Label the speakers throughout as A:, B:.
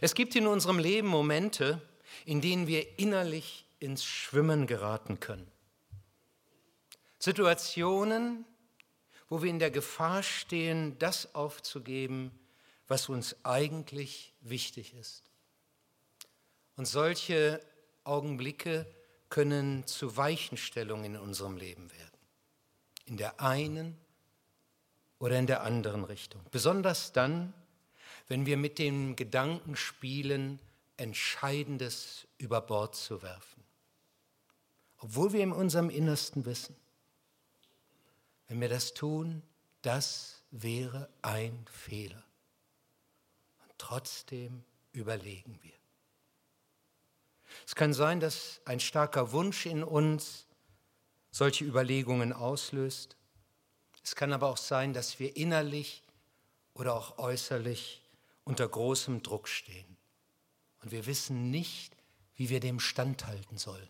A: Es gibt in unserem Leben Momente, in denen wir innerlich ins Schwimmen geraten können. Situationen, wo wir in der Gefahr stehen, das aufzugeben, was uns eigentlich wichtig ist. Und solche Augenblicke können zu Weichenstellungen in unserem Leben werden. In der einen oder in der anderen Richtung. Besonders dann, wenn wir mit dem Gedanken spielen, Entscheidendes über Bord zu werfen. Obwohl wir in unserem Innersten wissen, wenn wir das tun, das wäre ein Fehler. Und trotzdem überlegen wir. Es kann sein, dass ein starker Wunsch in uns solche Überlegungen auslöst. Es kann aber auch sein, dass wir innerlich oder auch äußerlich unter großem Druck stehen. Und wir wissen nicht, wie wir dem standhalten sollen.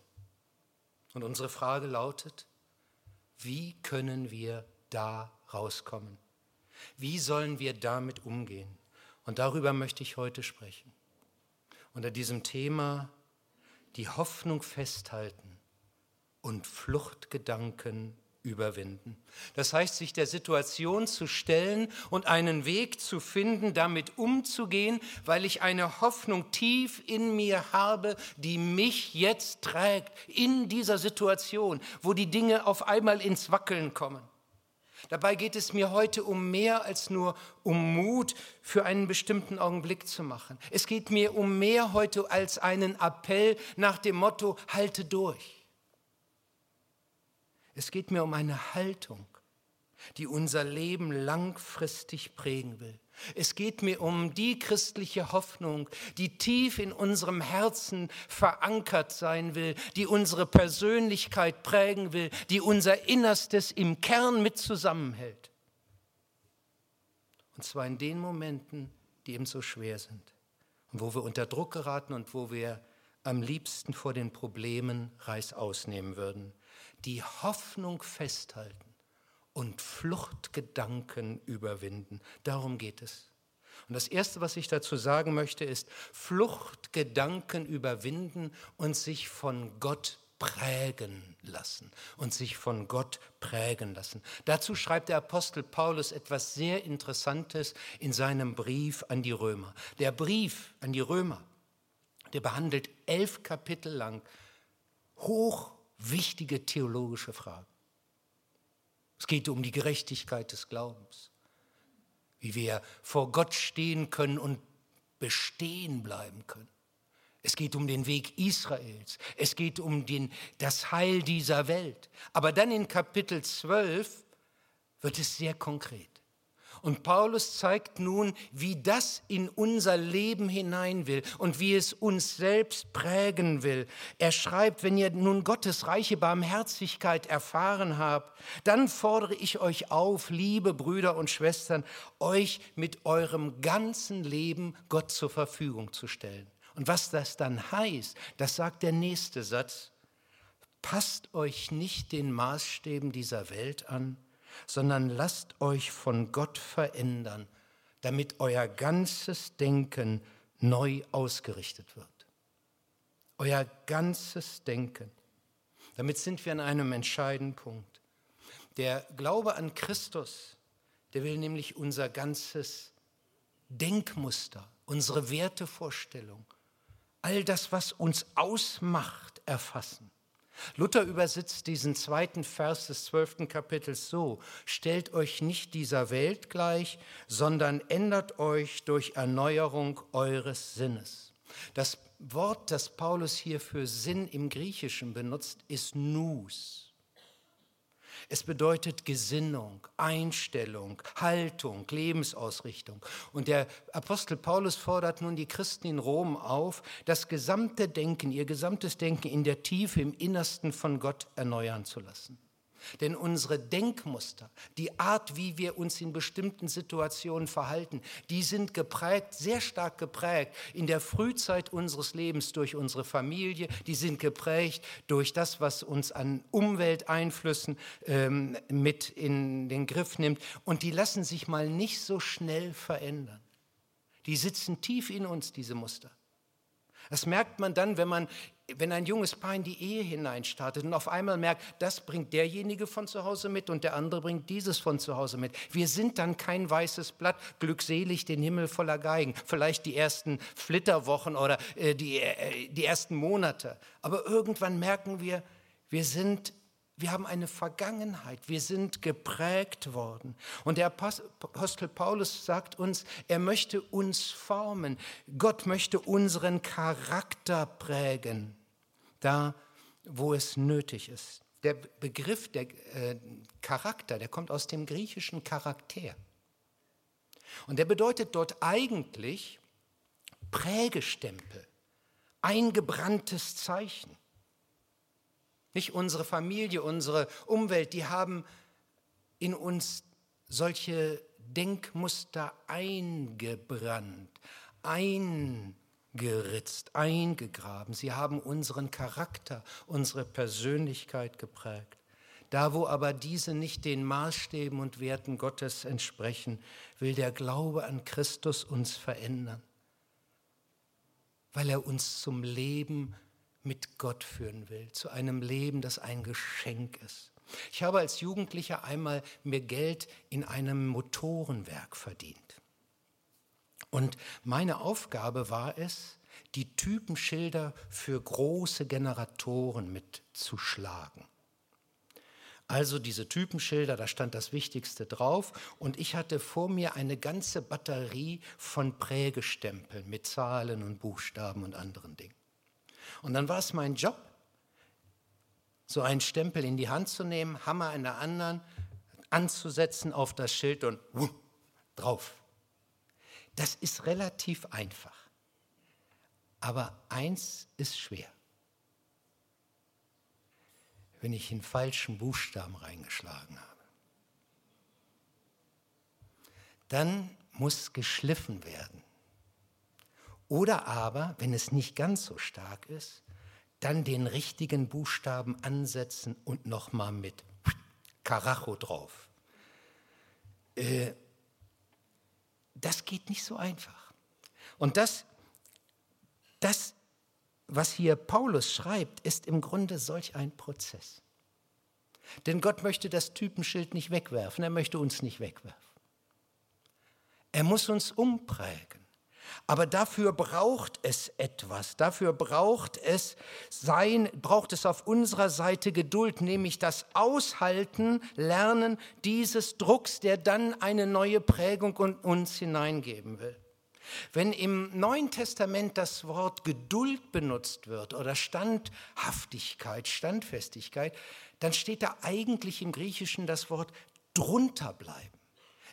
A: Und unsere Frage lautet, wie können wir da rauskommen? Wie sollen wir damit umgehen? Und darüber möchte ich heute sprechen. Unter diesem Thema die Hoffnung festhalten und Fluchtgedanken überwinden. Das heißt, sich der Situation zu stellen und einen Weg zu finden, damit umzugehen, weil ich eine Hoffnung tief in mir habe, die mich jetzt trägt in dieser Situation, wo die Dinge auf einmal ins Wackeln kommen. Dabei geht es mir heute um mehr als nur um Mut für einen bestimmten Augenblick zu machen. Es geht mir um mehr heute als einen Appell nach dem Motto, halte durch. Es geht mir um eine Haltung, die unser Leben langfristig prägen will. Es geht mir um die christliche Hoffnung, die tief in unserem Herzen verankert sein will, die unsere Persönlichkeit prägen will, die unser Innerstes im Kern mit zusammenhält. Und zwar in den Momenten, die eben so schwer sind und wo wir unter Druck geraten und wo wir am liebsten vor den Problemen Reißaus nehmen würden die Hoffnung festhalten und Fluchtgedanken überwinden. Darum geht es. Und das Erste, was ich dazu sagen möchte, ist Fluchtgedanken überwinden und sich von Gott prägen lassen und sich von Gott prägen lassen. Dazu schreibt der Apostel Paulus etwas sehr Interessantes in seinem Brief an die Römer. Der Brief an die Römer, der behandelt elf Kapitel lang hoch wichtige theologische Fragen. Es geht um die Gerechtigkeit des Glaubens, wie wir vor Gott stehen können und bestehen bleiben können. Es geht um den Weg Israels. Es geht um den, das Heil dieser Welt. Aber dann in Kapitel 12 wird es sehr konkret. Und Paulus zeigt nun, wie das in unser Leben hinein will und wie es uns selbst prägen will. Er schreibt, wenn ihr nun Gottes reiche Barmherzigkeit erfahren habt, dann fordere ich euch auf, liebe Brüder und Schwestern, euch mit eurem ganzen Leben Gott zur Verfügung zu stellen. Und was das dann heißt, das sagt der nächste Satz. Passt euch nicht den Maßstäben dieser Welt an, sondern lasst euch von Gott verändern, damit euer ganzes Denken neu ausgerichtet wird. Euer ganzes Denken. Damit sind wir an einem entscheidenden Punkt. Der Glaube an Christus, der will nämlich unser ganzes Denkmuster, unsere Wertevorstellung, all das, was uns ausmacht, erfassen. Luther übersetzt diesen zweiten Vers des zwölften Kapitels so, stellt euch nicht dieser Welt gleich, sondern ändert euch durch Erneuerung eures Sinnes. Das Wort, das Paulus hier für Sinn im Griechischen benutzt, ist nous. Es bedeutet Gesinnung, Einstellung, Haltung, Lebensausrichtung. Und der Apostel Paulus fordert nun die Christen in Rom auf, das gesamte Denken, ihr gesamtes Denken in der Tiefe, im Innersten von Gott erneuern zu lassen. Denn unsere Denkmuster, die Art, wie wir uns in bestimmten Situationen verhalten, die sind geprägt, sehr stark geprägt in der Frühzeit unseres Lebens durch unsere Familie, die sind geprägt durch das, was uns an Umwelteinflüssen ähm, mit in den Griff nimmt und die lassen sich mal nicht so schnell verändern. Die sitzen tief in uns, diese Muster. Das merkt man dann, wenn man, wenn ein junges Paar in die Ehe hineinstartet und auf einmal merkt, das bringt derjenige von zu Hause mit und der andere bringt dieses von zu Hause mit. Wir sind dann kein weißes Blatt, glückselig den Himmel voller Geigen. Vielleicht die ersten Flitterwochen oder äh, die, äh, die ersten Monate. Aber irgendwann merken wir, wir sind wir haben eine Vergangenheit. Wir sind geprägt worden. Und der Apostel Paulus sagt uns, er möchte uns formen. Gott möchte unseren Charakter prägen, da wo es nötig ist. Der Begriff der äh, Charakter, der kommt aus dem griechischen Charakter. Und der bedeutet dort eigentlich Prägestempel, eingebranntes Zeichen. Nicht unsere Familie, unsere Umwelt, die haben in uns solche Denkmuster eingebrannt, eingeritzt, eingegraben. Sie haben unseren Charakter, unsere Persönlichkeit geprägt. Da, wo aber diese nicht den Maßstäben und Werten Gottes entsprechen, will der Glaube an Christus uns verändern, weil er uns zum Leben mit Gott führen will, zu einem Leben, das ein Geschenk ist. Ich habe als Jugendlicher einmal mir Geld in einem Motorenwerk verdient. Und meine Aufgabe war es, die Typenschilder für große Generatoren mitzuschlagen. Also diese Typenschilder, da stand das Wichtigste drauf und ich hatte vor mir eine ganze Batterie von Prägestempeln mit Zahlen und Buchstaben und anderen Dingen. Und dann war es mein Job, so einen Stempel in die Hand zu nehmen, Hammer in der anderen, anzusetzen auf das Schild und wuh, drauf. Das ist relativ einfach. Aber eins ist schwer. Wenn ich den falschen Buchstaben reingeschlagen habe. Dann muss geschliffen werden. Oder aber, wenn es nicht ganz so stark ist, dann den richtigen Buchstaben ansetzen und nochmal mit Karacho drauf. Äh, das geht nicht so einfach. Und das, das, was hier Paulus schreibt, ist im Grunde solch ein Prozess. Denn Gott möchte das Typenschild nicht wegwerfen, er möchte uns nicht wegwerfen. Er muss uns umprägen. Aber dafür braucht es etwas. Dafür braucht es sein, braucht es auf unserer Seite Geduld, nämlich das Aushalten, Lernen dieses Drucks, der dann eine neue Prägung in uns hineingeben will. Wenn im Neuen Testament das Wort Geduld benutzt wird oder Standhaftigkeit, Standfestigkeit, dann steht da eigentlich im Griechischen das Wort drunter bleiben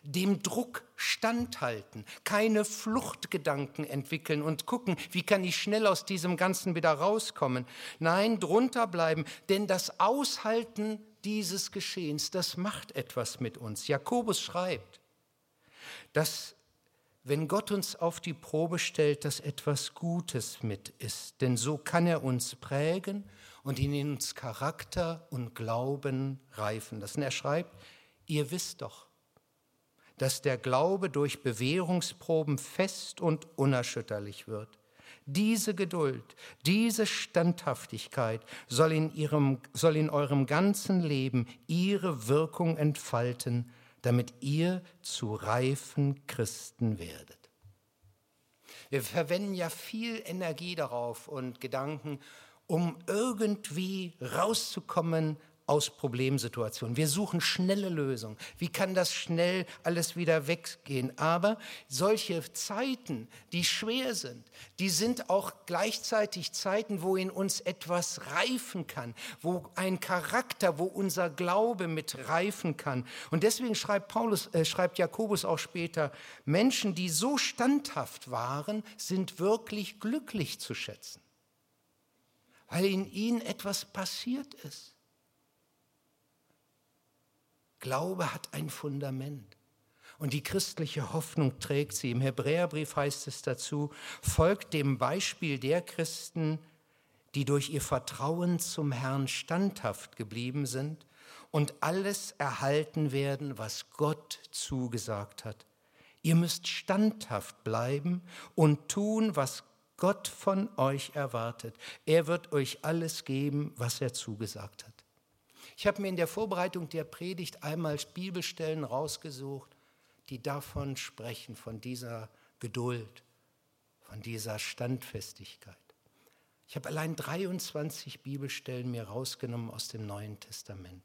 A: dem Druck standhalten, keine Fluchtgedanken entwickeln und gucken, wie kann ich schnell aus diesem Ganzen wieder rauskommen. Nein, drunter bleiben, denn das Aushalten dieses Geschehens, das macht etwas mit uns. Jakobus schreibt, dass wenn Gott uns auf die Probe stellt, dass etwas Gutes mit ist, denn so kann er uns prägen und in uns Charakter und Glauben reifen lassen. Er schreibt, ihr wisst doch, dass der Glaube durch Bewährungsproben fest und unerschütterlich wird. Diese Geduld, diese Standhaftigkeit soll in, ihrem, soll in eurem ganzen Leben ihre Wirkung entfalten, damit ihr zu reifen Christen werdet. Wir verwenden ja viel Energie darauf und Gedanken, um irgendwie rauszukommen aus Problemsituationen. Wir suchen schnelle Lösungen. Wie kann das schnell alles wieder weggehen? Aber solche Zeiten, die schwer sind, die sind auch gleichzeitig Zeiten, wo in uns etwas reifen kann, wo ein Charakter, wo unser Glaube mit reifen kann. Und deswegen schreibt Paulus, äh, schreibt Jakobus auch später, Menschen, die so standhaft waren, sind wirklich glücklich zu schätzen, weil in ihnen etwas passiert ist. Glaube hat ein Fundament. Und die christliche Hoffnung trägt sie. Im Hebräerbrief heißt es dazu, folgt dem Beispiel der Christen, die durch ihr Vertrauen zum Herrn standhaft geblieben sind und alles erhalten werden, was Gott zugesagt hat. Ihr müsst standhaft bleiben und tun, was Gott von euch erwartet. Er wird euch alles geben, was er zugesagt hat. Ich habe mir in der Vorbereitung der Predigt einmal Bibelstellen rausgesucht, die davon sprechen, von dieser Geduld, von dieser Standfestigkeit. Ich habe allein 23 Bibelstellen mir rausgenommen aus dem Neuen Testament.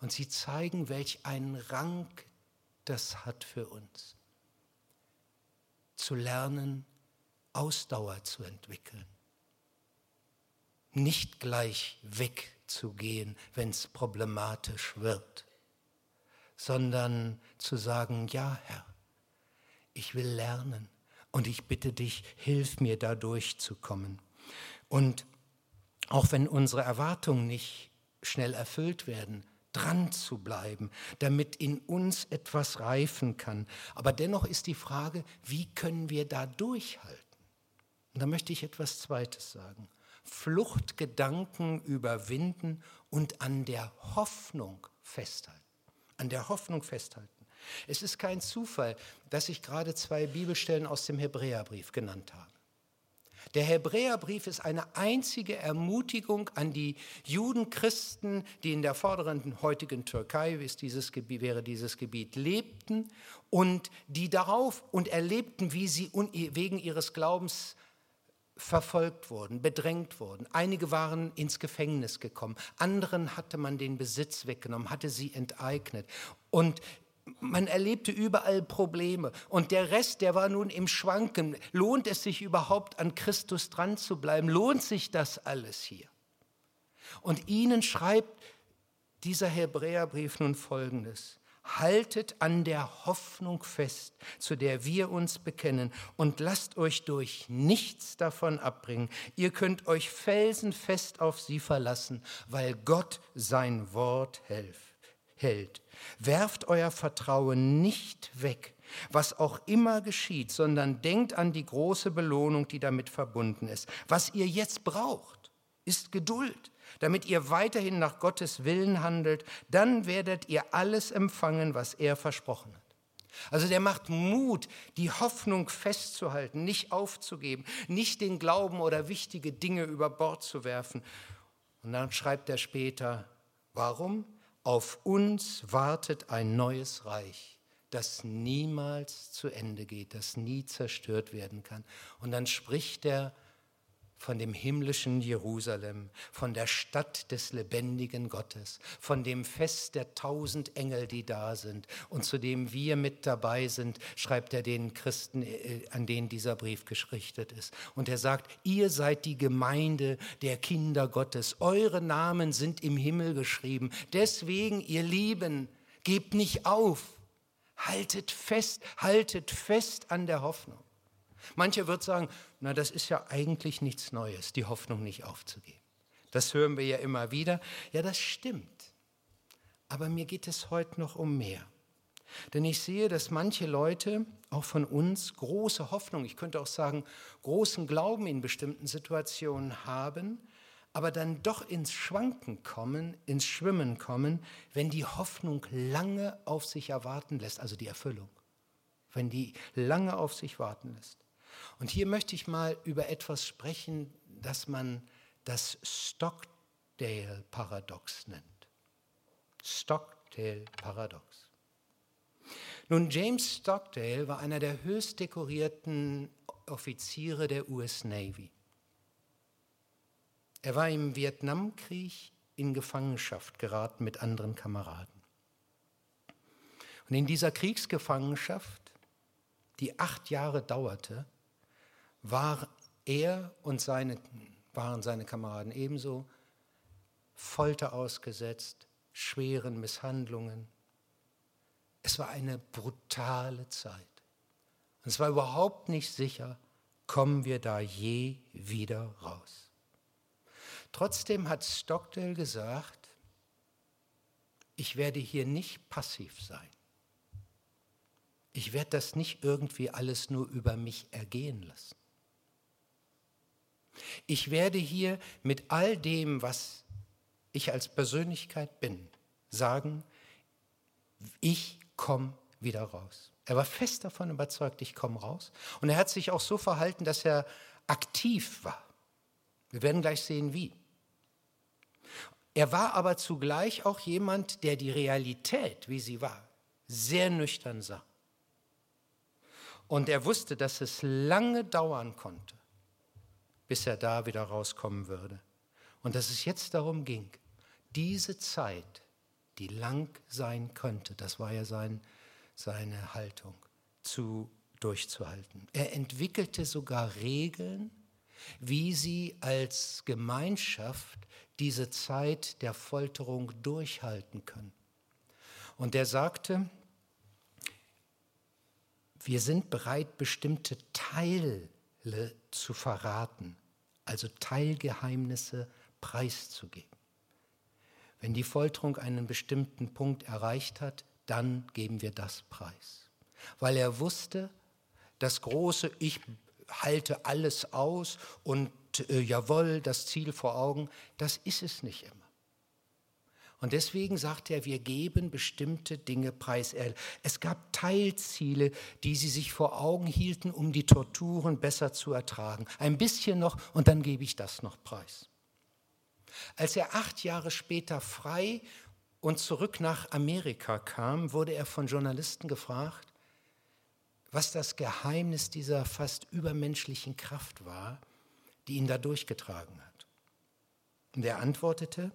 A: Und sie zeigen, welch einen Rang das hat für uns. Zu lernen, Ausdauer zu entwickeln. Nicht gleich wegzugehen, wenn es problematisch wird, sondern zu sagen, ja Herr, ich will lernen und ich bitte dich, hilf mir da durchzukommen. Und auch wenn unsere Erwartungen nicht schnell erfüllt werden, dran zu bleiben, damit in uns etwas reifen kann. Aber dennoch ist die Frage, wie können wir da durchhalten? Und da möchte ich etwas Zweites sagen. Fluchtgedanken überwinden und an der Hoffnung festhalten. An der Hoffnung festhalten. Es ist kein Zufall, dass ich gerade zwei Bibelstellen aus dem Hebräerbrief genannt habe. Der Hebräerbrief ist eine einzige Ermutigung an die Judenchristen, die in der vorderen heutigen Türkei, dieses Gebiet, wäre dieses Gebiet, lebten und die darauf und erlebten, wie sie wegen ihres Glaubens verfolgt wurden, bedrängt wurden. Einige waren ins Gefängnis gekommen, anderen hatte man den Besitz weggenommen, hatte sie enteignet. Und man erlebte überall Probleme und der Rest, der war nun im Schwanken. Lohnt es sich überhaupt an Christus dran zu bleiben? Lohnt sich das alles hier? Und ihnen schreibt dieser Hebräerbrief nun folgendes. Haltet an der Hoffnung fest, zu der wir uns bekennen, und lasst euch durch nichts davon abbringen. Ihr könnt euch felsenfest auf sie verlassen, weil Gott sein Wort hält. Werft euer Vertrauen nicht weg, was auch immer geschieht, sondern denkt an die große Belohnung, die damit verbunden ist. Was ihr jetzt braucht, ist Geduld, damit ihr weiterhin nach Gottes Willen handelt, dann werdet ihr alles empfangen, was er versprochen hat. Also der macht Mut, die Hoffnung festzuhalten, nicht aufzugeben, nicht den Glauben oder wichtige Dinge über Bord zu werfen. Und dann schreibt er später, warum? Auf uns wartet ein neues Reich, das niemals zu Ende geht, das nie zerstört werden kann. Und dann spricht er von dem himmlischen Jerusalem, von der Stadt des lebendigen Gottes, von dem Fest der tausend Engel, die da sind und zu dem wir mit dabei sind, schreibt er den Christen, äh, an denen dieser Brief geschrichtet ist. Und er sagt, ihr seid die Gemeinde der Kinder Gottes, eure Namen sind im Himmel geschrieben. Deswegen, ihr Lieben, gebt nicht auf, haltet fest, haltet fest an der Hoffnung. Mancher wird sagen, na das ist ja eigentlich nichts Neues, die Hoffnung nicht aufzugeben. Das hören wir ja immer wieder. Ja, das stimmt. Aber mir geht es heute noch um mehr. Denn ich sehe, dass manche Leute, auch von uns, große Hoffnung, ich könnte auch sagen, großen Glauben in bestimmten Situationen haben, aber dann doch ins Schwanken kommen, ins Schwimmen kommen, wenn die Hoffnung lange auf sich erwarten lässt, also die Erfüllung, wenn die lange auf sich warten lässt. Und hier möchte ich mal über etwas sprechen, das man das Stockdale-Paradox nennt. Stockdale-Paradox. Nun, James Stockdale war einer der höchst dekorierten Offiziere der US Navy. Er war im Vietnamkrieg in Gefangenschaft geraten mit anderen Kameraden. Und in dieser Kriegsgefangenschaft, die acht Jahre dauerte, war er und seine, waren seine Kameraden ebenso Folter ausgesetzt, schweren Misshandlungen. Es war eine brutale Zeit. Und es war überhaupt nicht sicher, kommen wir da je wieder raus. Trotzdem hat Stockdale gesagt, ich werde hier nicht passiv sein. Ich werde das nicht irgendwie alles nur über mich ergehen lassen. Ich werde hier mit all dem, was ich als Persönlichkeit bin, sagen, ich komme wieder raus. Er war fest davon überzeugt, ich komme raus. Und er hat sich auch so verhalten, dass er aktiv war. Wir werden gleich sehen, wie. Er war aber zugleich auch jemand, der die Realität, wie sie war, sehr nüchtern sah. Und er wusste, dass es lange dauern konnte, bis er da wieder rauskommen würde. Und dass es jetzt darum ging, diese Zeit, die lang sein könnte, das war ja sein, seine Haltung, zu durchzuhalten. Er entwickelte sogar Regeln, wie sie als Gemeinschaft diese Zeit der Folterung durchhalten können. Und er sagte, wir sind bereit, bestimmte Teile zu verraten, also Teilgeheimnisse preiszugeben. Wenn die Folterung einen bestimmten Punkt erreicht hat, dann geben wir das preis. Weil er wusste, das große Ich halte alles aus und äh, jawohl, das Ziel vor Augen, das ist es nicht immer. Und deswegen sagt er, wir geben bestimmte Dinge preis. Es gab Teilziele, die sie sich vor Augen hielten, um die Torturen besser zu ertragen. Ein bisschen noch und dann gebe ich das noch preis. Als er acht Jahre später frei und zurück nach Amerika kam, wurde er von Journalisten gefragt, was das Geheimnis dieser fast übermenschlichen Kraft war, die ihn da durchgetragen hat. Und er antwortete,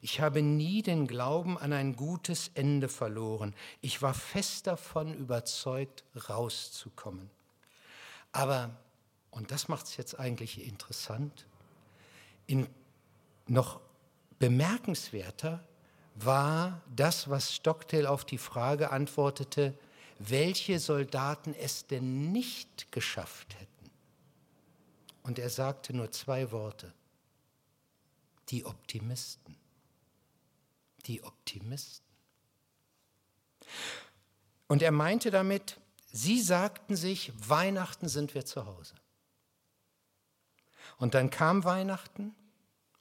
A: ich habe nie den Glauben an ein gutes Ende verloren. Ich war fest davon überzeugt, rauszukommen. Aber, und das macht es jetzt eigentlich interessant, in noch bemerkenswerter war das, was Stockdale auf die Frage antwortete, welche Soldaten es denn nicht geschafft hätten. Und er sagte nur zwei Worte. Die Optimisten. Die Optimisten. Und er meinte damit, sie sagten sich, Weihnachten sind wir zu Hause. Und dann kam Weihnachten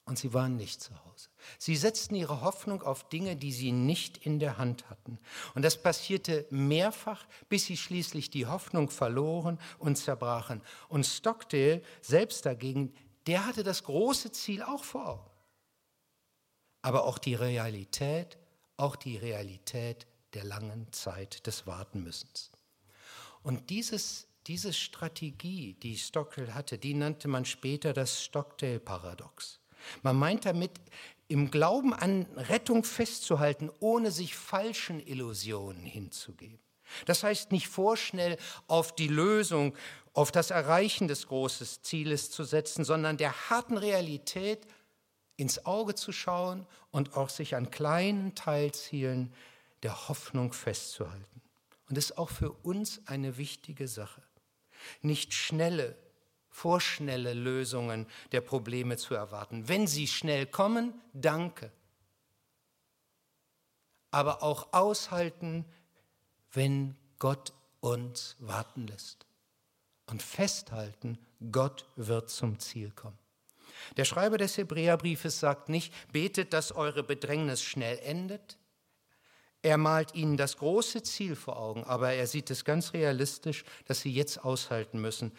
A: und sie waren nicht zu Hause. Sie setzten ihre Hoffnung auf Dinge, die sie nicht in der Hand hatten. Und das passierte mehrfach, bis sie schließlich die Hoffnung verloren und zerbrachen. Und Stockdale selbst dagegen, der hatte das große Ziel auch vor Augen. Aber auch die Realität, auch die Realität der langen Zeit des Wartenmüssens. Und dieses, diese Strategie, die Stockdale hatte, die nannte man später das Stockdale-Paradox. Man meint damit, im Glauben an Rettung festzuhalten, ohne sich falschen Illusionen hinzugeben. Das heißt, nicht vorschnell auf die Lösung, auf das Erreichen des großen Zieles zu setzen, sondern der harten Realität ins Auge zu schauen und auch sich an kleinen Teilzielen der Hoffnung festzuhalten. Und das ist auch für uns eine wichtige Sache. Nicht schnelle vorschnelle Lösungen der Probleme zu erwarten. Wenn sie schnell kommen, danke. Aber auch aushalten, wenn Gott uns warten lässt. Und festhalten, Gott wird zum Ziel kommen. Der Schreiber des Hebräerbriefes sagt nicht, betet, dass eure Bedrängnis schnell endet. Er malt ihnen das große Ziel vor Augen, aber er sieht es ganz realistisch, dass sie jetzt aushalten müssen.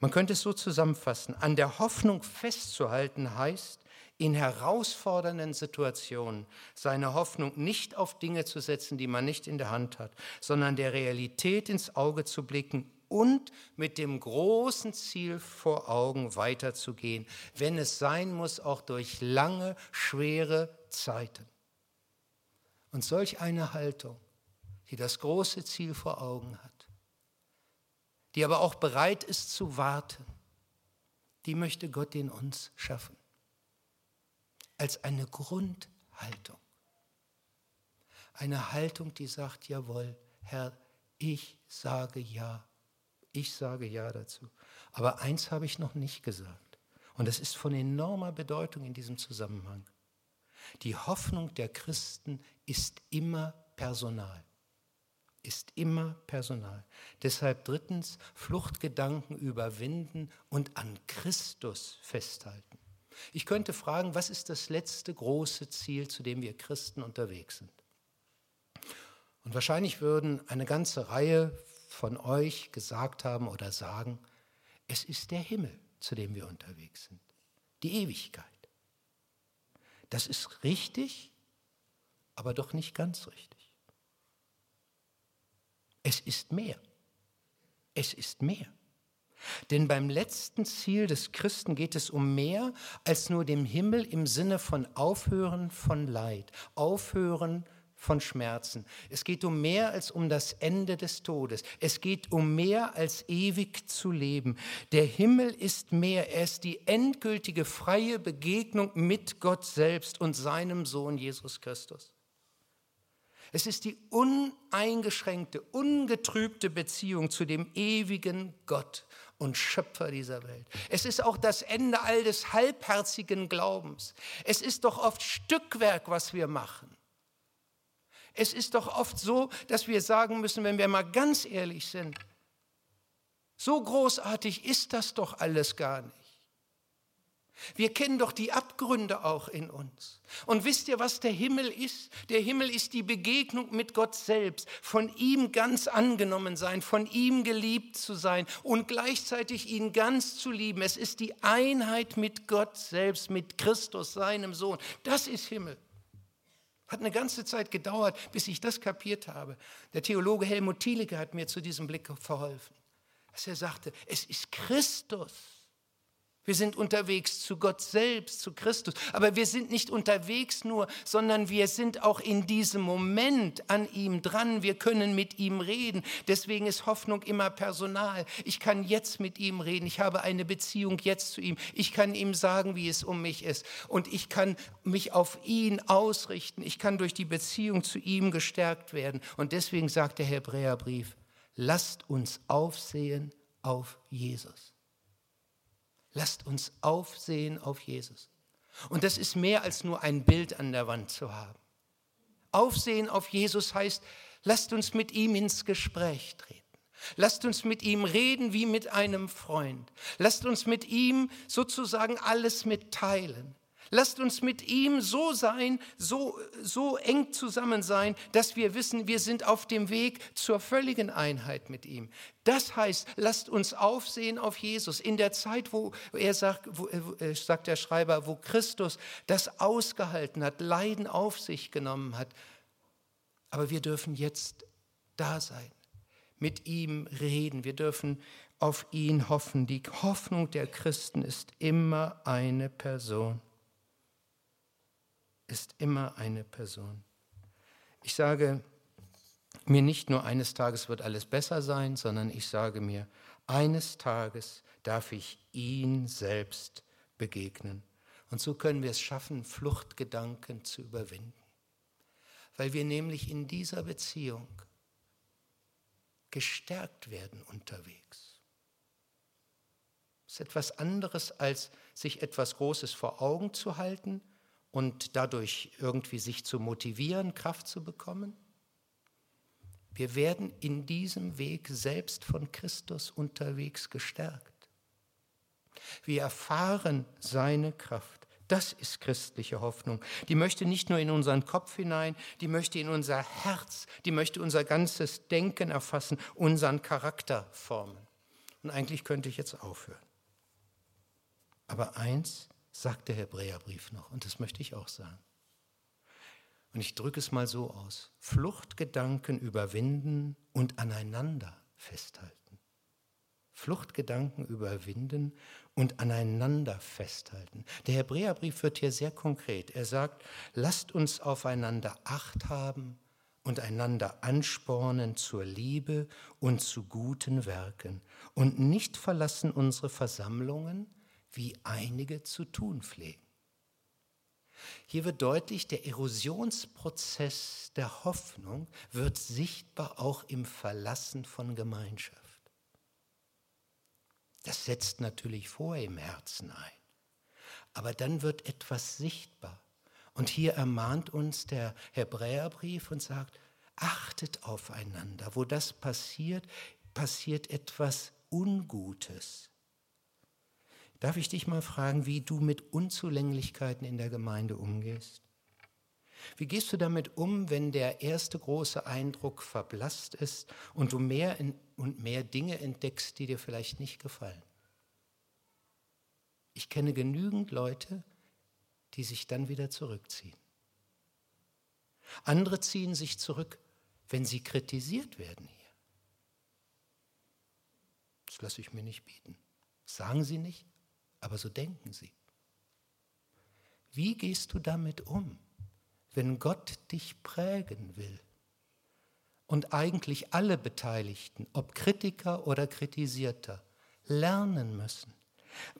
A: Man könnte es so zusammenfassen, an der Hoffnung festzuhalten heißt, in herausfordernden Situationen seine Hoffnung nicht auf Dinge zu setzen, die man nicht in der Hand hat, sondern der Realität ins Auge zu blicken und mit dem großen Ziel vor Augen weiterzugehen, wenn es sein muss, auch durch lange, schwere Zeiten. Und solch eine Haltung, die das große Ziel vor Augen hat, die aber auch bereit ist zu warten, die möchte Gott in uns schaffen. Als eine Grundhaltung. Eine Haltung, die sagt, jawohl, Herr, ich sage ja. Ich sage ja dazu. Aber eins habe ich noch nicht gesagt. Und das ist von enormer Bedeutung in diesem Zusammenhang. Die Hoffnung der Christen ist immer personal ist immer Personal. Deshalb drittens, Fluchtgedanken überwinden und an Christus festhalten. Ich könnte fragen, was ist das letzte große Ziel, zu dem wir Christen unterwegs sind? Und wahrscheinlich würden eine ganze Reihe von euch gesagt haben oder sagen, es ist der Himmel, zu dem wir unterwegs sind, die Ewigkeit. Das ist richtig, aber doch nicht ganz richtig. Es ist mehr. Es ist mehr. Denn beim letzten Ziel des Christen geht es um mehr als nur dem Himmel im Sinne von Aufhören von Leid, Aufhören von Schmerzen. Es geht um mehr als um das Ende des Todes. Es geht um mehr als ewig zu leben. Der Himmel ist mehr. Er ist die endgültige freie Begegnung mit Gott selbst und seinem Sohn Jesus Christus. Es ist die uneingeschränkte, ungetrübte Beziehung zu dem ewigen Gott und Schöpfer dieser Welt. Es ist auch das Ende all des halbherzigen Glaubens. Es ist doch oft Stückwerk, was wir machen. Es ist doch oft so, dass wir sagen müssen, wenn wir mal ganz ehrlich sind, so großartig ist das doch alles gar nicht. Wir kennen doch die Abgründe auch in uns. Und wisst ihr, was der Himmel ist? Der Himmel ist die Begegnung mit Gott selbst, von ihm ganz angenommen sein, von ihm geliebt zu sein und gleichzeitig ihn ganz zu lieben. Es ist die Einheit mit Gott selbst, mit Christus, seinem Sohn. Das ist Himmel. Hat eine ganze Zeit gedauert, bis ich das kapiert habe. Der Theologe Helmut Thielicke hat mir zu diesem Blick verholfen. Dass er sagte, es ist Christus wir sind unterwegs zu Gott selbst, zu Christus. Aber wir sind nicht unterwegs nur, sondern wir sind auch in diesem Moment an ihm dran. Wir können mit ihm reden. Deswegen ist Hoffnung immer personal. Ich kann jetzt mit ihm reden. Ich habe eine Beziehung jetzt zu ihm. Ich kann ihm sagen, wie es um mich ist. Und ich kann mich auf ihn ausrichten. Ich kann durch die Beziehung zu ihm gestärkt werden. Und deswegen sagt der Hebräerbrief, lasst uns aufsehen auf Jesus. Lasst uns aufsehen auf Jesus. Und das ist mehr als nur ein Bild an der Wand zu haben. Aufsehen auf Jesus heißt, lasst uns mit ihm ins Gespräch treten. Lasst uns mit ihm reden wie mit einem Freund. Lasst uns mit ihm sozusagen alles mitteilen. Lasst uns mit ihm so sein, so, so eng zusammen sein, dass wir wissen, wir sind auf dem Weg zur völligen Einheit mit ihm. Das heißt, lasst uns aufsehen auf Jesus. In der Zeit, wo er sagt, wo, äh, sagt der Schreiber, wo Christus das ausgehalten hat, Leiden auf sich genommen hat. Aber wir dürfen jetzt da sein, mit ihm reden. Wir dürfen auf ihn hoffen. Die Hoffnung der Christen ist immer eine Person ist immer eine Person. Ich sage mir nicht nur eines Tages wird alles besser sein, sondern ich sage mir, eines Tages darf ich ihn selbst begegnen. Und so können wir es schaffen, Fluchtgedanken zu überwinden. Weil wir nämlich in dieser Beziehung gestärkt werden unterwegs. Das ist etwas anderes, als sich etwas Großes vor Augen zu halten und dadurch irgendwie sich zu motivieren, Kraft zu bekommen? Wir werden in diesem Weg selbst von Christus unterwegs gestärkt. Wir erfahren seine Kraft. Das ist christliche Hoffnung. Die möchte nicht nur in unseren Kopf hinein, die möchte in unser Herz, die möchte unser ganzes Denken erfassen, unseren Charakter formen. Und eigentlich könnte ich jetzt aufhören. Aber eins sagt der Hebräerbrief noch. Und das möchte ich auch sagen. Und ich drücke es mal so aus. Fluchtgedanken überwinden und aneinander festhalten. Fluchtgedanken überwinden und aneinander festhalten. Der Hebräerbrief wird hier sehr konkret. Er sagt, lasst uns aufeinander Acht haben und einander anspornen zur Liebe und zu guten Werken und nicht verlassen unsere Versammlungen, wie einige zu tun pflegen. Hier wird deutlich, der Erosionsprozess der Hoffnung wird sichtbar auch im Verlassen von Gemeinschaft. Das setzt natürlich vor im Herzen ein. Aber dann wird etwas sichtbar. Und hier ermahnt uns der Hebräerbrief und sagt, achtet aufeinander. Wo das passiert, passiert etwas Ungutes. Darf ich dich mal fragen, wie du mit Unzulänglichkeiten in der Gemeinde umgehst? Wie gehst du damit um, wenn der erste große Eindruck verblasst ist und du mehr und mehr Dinge entdeckst, die dir vielleicht nicht gefallen? Ich kenne genügend Leute, die sich dann wieder zurückziehen. Andere ziehen sich zurück, wenn sie kritisiert werden hier. Das lasse ich mir nicht bieten. Sagen sie nicht, aber so denken sie. Wie gehst du damit um, wenn Gott dich prägen will und eigentlich alle Beteiligten, ob Kritiker oder Kritisierter, lernen müssen?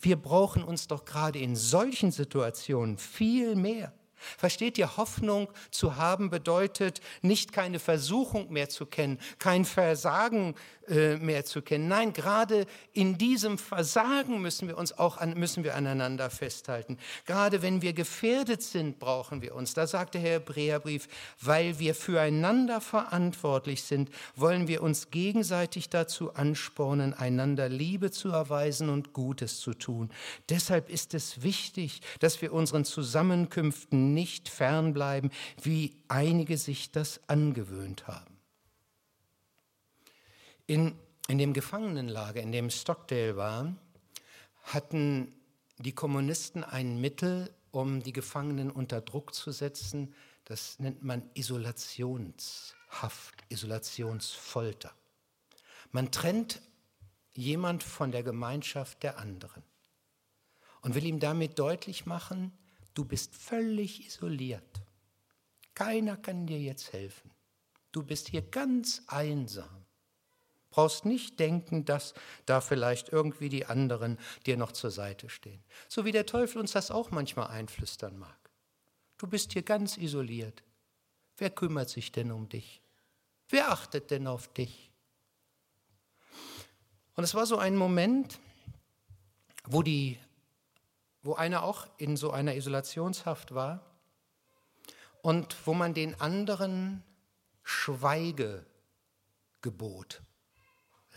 A: Wir brauchen uns doch gerade in solchen Situationen viel mehr Versteht ihr, Hoffnung zu haben bedeutet nicht keine Versuchung mehr zu kennen, kein Versagen äh, mehr zu kennen. Nein, gerade in diesem Versagen müssen wir uns auch an, müssen wir aneinander festhalten. Gerade wenn wir gefährdet sind, brauchen wir uns. Da sagt der Hebräerbrief, weil wir füreinander verantwortlich sind, wollen wir uns gegenseitig dazu anspornen, einander Liebe zu erweisen und Gutes zu tun. Deshalb ist es wichtig, dass wir unseren Zusammenkünften nicht fernbleiben, wie einige sich das angewöhnt haben. In, in dem Gefangenenlager, in dem Stockdale war, hatten die Kommunisten ein Mittel, um die Gefangenen unter Druck zu setzen. Das nennt man Isolationshaft, Isolationsfolter. Man trennt jemand von der Gemeinschaft der anderen und will ihm damit deutlich machen, Du bist völlig isoliert. Keiner kann dir jetzt helfen. Du bist hier ganz einsam. Brauchst nicht denken, dass da vielleicht irgendwie die anderen dir noch zur Seite stehen. So wie der Teufel uns das auch manchmal einflüstern mag. Du bist hier ganz isoliert. Wer kümmert sich denn um dich? Wer achtet denn auf dich? Und es war so ein Moment, wo die wo einer auch in so einer Isolationshaft war und wo man den anderen Schweigegebot,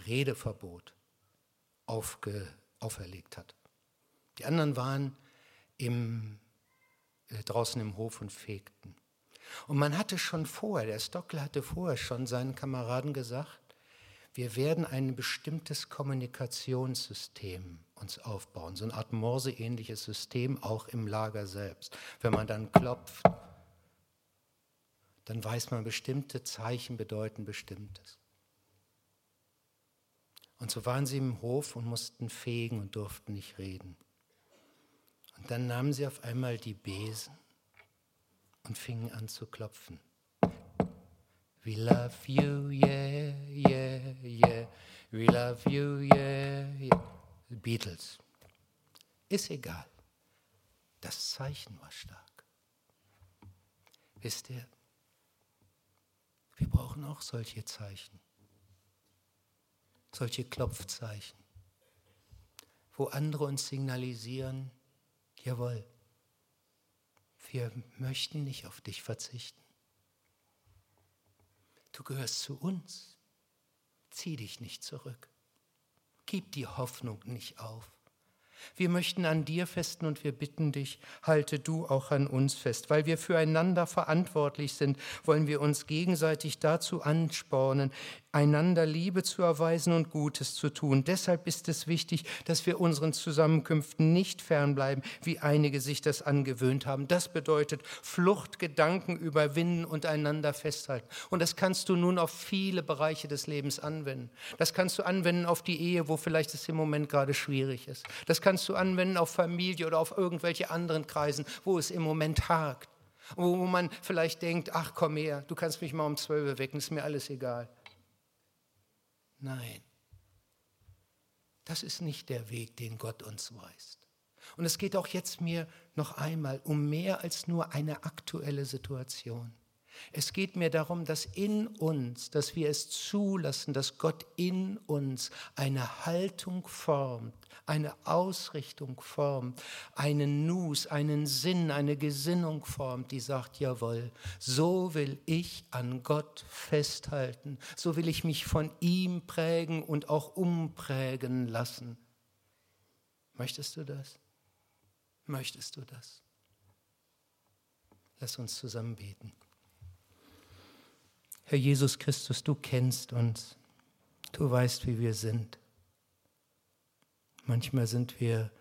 A: Redeverbot aufge, auferlegt hat. Die anderen waren im, äh, draußen im Hof und fegten. Und man hatte schon vorher, der Stockel hatte vorher schon seinen Kameraden gesagt, wir werden ein bestimmtes Kommunikationssystem uns aufbauen, so eine Art Morse-ähnliches System auch im Lager selbst. Wenn man dann klopft, dann weiß man, bestimmte Zeichen bedeuten bestimmtes. Und so waren sie im Hof und mussten fegen und durften nicht reden. Und dann nahmen sie auf einmal die Besen und fingen an zu klopfen. We love you, yeah, yeah, yeah. We love you, yeah, yeah. Beatles. Ist egal. Das Zeichen war stark. Wisst ihr, wir brauchen auch solche Zeichen. Solche Klopfzeichen, wo andere uns signalisieren, jawohl, wir möchten nicht auf dich verzichten. Du gehörst zu uns. Zieh dich nicht zurück. Gib die Hoffnung nicht auf. Wir möchten an dir festen und wir bitten dich, halte du auch an uns fest. Weil wir füreinander verantwortlich sind, wollen wir uns gegenseitig dazu anspornen, einander Liebe zu erweisen und Gutes zu tun. Deshalb ist es wichtig, dass wir unseren Zusammenkünften nicht fernbleiben, wie einige sich das angewöhnt haben. Das bedeutet Fluchtgedanken überwinden und einander festhalten. Und das kannst du nun auf viele Bereiche des Lebens anwenden. Das kannst du anwenden auf die Ehe, wo vielleicht es im Moment gerade schwierig ist. Das kannst du anwenden auf Familie oder auf irgendwelche anderen Kreisen, wo es im Moment hakt. Wo man vielleicht denkt, ach komm her, du kannst mich mal um zwölf wecken, ist mir alles egal. Nein, das ist nicht der Weg, den Gott uns weist. Und es geht auch jetzt mir noch einmal um mehr als nur eine aktuelle Situation. Es geht mir darum, dass in uns, dass wir es zulassen, dass Gott in uns eine Haltung formt, eine Ausrichtung formt, einen Nus, einen Sinn, eine Gesinnung formt, die sagt, jawohl, so will ich an Gott festhalten, so will ich mich von ihm prägen und auch umprägen lassen. Möchtest du das? Möchtest du das? Lass uns zusammen beten. Herr Jesus Christus, du kennst uns. Du weißt, wie wir sind. Manchmal sind wir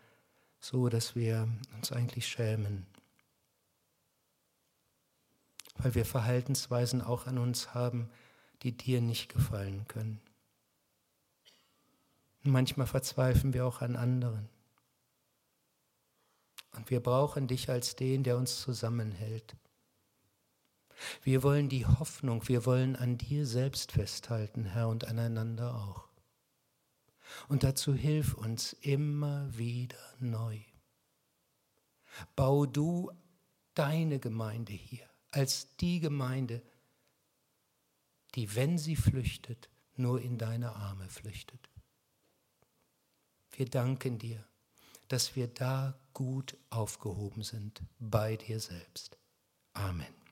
A: so, dass wir uns eigentlich schämen, weil wir Verhaltensweisen auch an uns haben, die dir nicht gefallen können. Und manchmal verzweifeln wir auch an anderen. Und wir brauchen dich als den, der uns zusammenhält. Wir wollen die Hoffnung, wir wollen an dir selbst festhalten, Herr, und aneinander auch. Und dazu hilf uns immer wieder neu. Bau du deine Gemeinde hier als die Gemeinde, die, wenn sie flüchtet, nur in deine Arme flüchtet. Wir danken dir, dass wir da gut aufgehoben sind bei dir selbst. Amen.